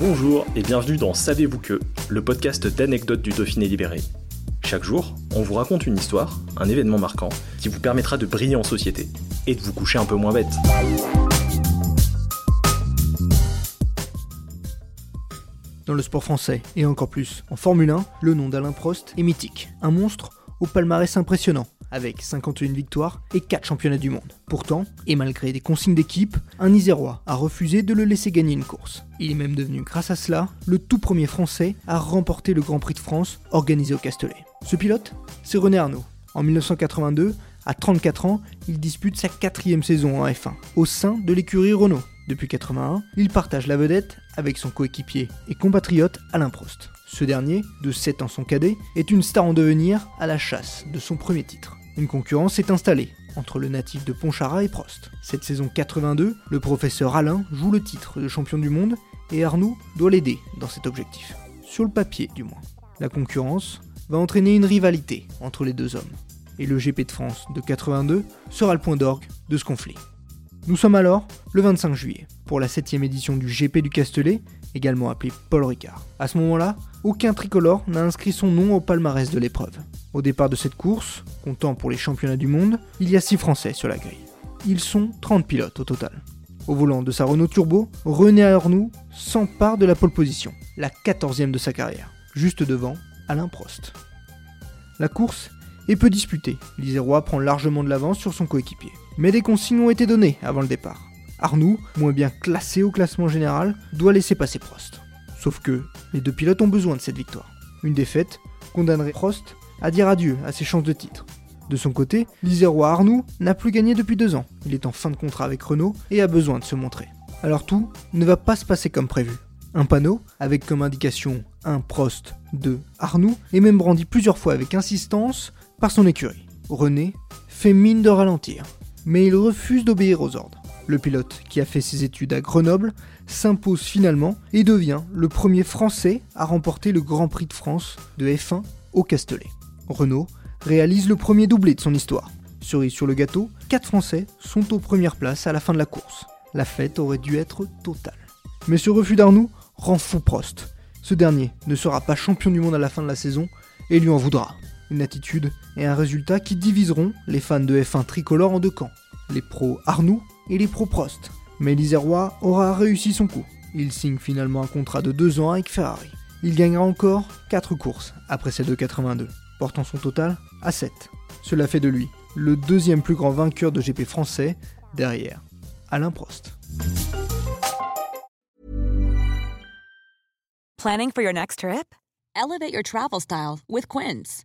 Bonjour et bienvenue dans Savez-vous que, le podcast d'anecdotes du Dauphiné libéré. Chaque jour, on vous raconte une histoire, un événement marquant, qui vous permettra de briller en société et de vous coucher un peu moins bête. Dans le sport français, et encore plus en Formule 1, le nom d'Alain Prost est mythique. Un monstre au palmarès impressionnant, avec 51 victoires et 4 championnats du monde. Pourtant, et malgré des consignes d'équipe, un Isérois a refusé de le laisser gagner une course. Il est même devenu, grâce à cela, le tout premier Français à remporter le Grand Prix de France organisé au Castellet. Ce pilote, c'est René Arnaud. En 1982, à 34 ans, il dispute sa quatrième saison en F1, au sein de l'écurie Renault. Depuis 81, il partage la vedette avec son coéquipier et compatriote Alain Prost. Ce dernier, de 7 ans son cadet, est une star en devenir à la chasse de son premier titre. Une concurrence s'est installée entre le natif de Pontcharra et Prost. Cette saison 82, le professeur Alain joue le titre de champion du monde et Arnoux doit l'aider dans cet objectif. Sur le papier du moins. La concurrence va entraîner une rivalité entre les deux hommes. Et le GP de France de 82 sera le point d'orgue de ce conflit. Nous sommes alors le 25 juillet, pour la 7 édition du GP du Castellet, également appelé Paul Ricard. À ce moment-là, aucun tricolore n'a inscrit son nom au palmarès de l'épreuve. Au départ de cette course, comptant pour les championnats du monde, il y a 6 Français sur la grille. Ils sont 30 pilotes au total. Au volant de sa Renault Turbo, René Arnoux s'empare de la pole position, la 14e de sa carrière, juste devant Alain Prost. La course est peu disputée, l'Isérois prend largement de l'avance sur son coéquipier. Mais des consignes ont été données avant le départ. Arnoux, moins bien classé au classement général, doit laisser passer Prost. Sauf que les deux pilotes ont besoin de cette victoire. Une défaite condamnerait Prost à dire adieu à ses chances de titre. De son côté, l'Isérois Arnoux n'a plus gagné depuis deux ans. Il est en fin de contrat avec Renault et a besoin de se montrer. Alors tout ne va pas se passer comme prévu. Un panneau, avec comme indication un Prost, 2 Arnoux, est même brandi plusieurs fois avec insistance par son écurie. René fait mine de ralentir mais il refuse d'obéir aux ordres. Le pilote, qui a fait ses études à Grenoble, s'impose finalement et devient le premier Français à remporter le Grand Prix de France de F1 au Castellet. Renault réalise le premier doublé de son histoire. Cerise sur le gâteau, 4 Français sont aux premières places à la fin de la course. La fête aurait dû être totale. Mais ce refus d'Arnoux rend fou Prost. Ce dernier ne sera pas champion du monde à la fin de la saison et lui en voudra une attitude et un résultat qui diviseront les fans de F1 tricolore en deux camps, les pros Arnoux et les pros Prost. Mais l'Isérois aura réussi son coup. Il signe finalement un contrat de deux ans avec Ferrari. Il gagnera encore 4 courses après celle de 82, portant son total à 7. Cela fait de lui le deuxième plus grand vainqueur de GP français derrière Alain Prost. Planning for your next trip? Elevate your travel style with Quince.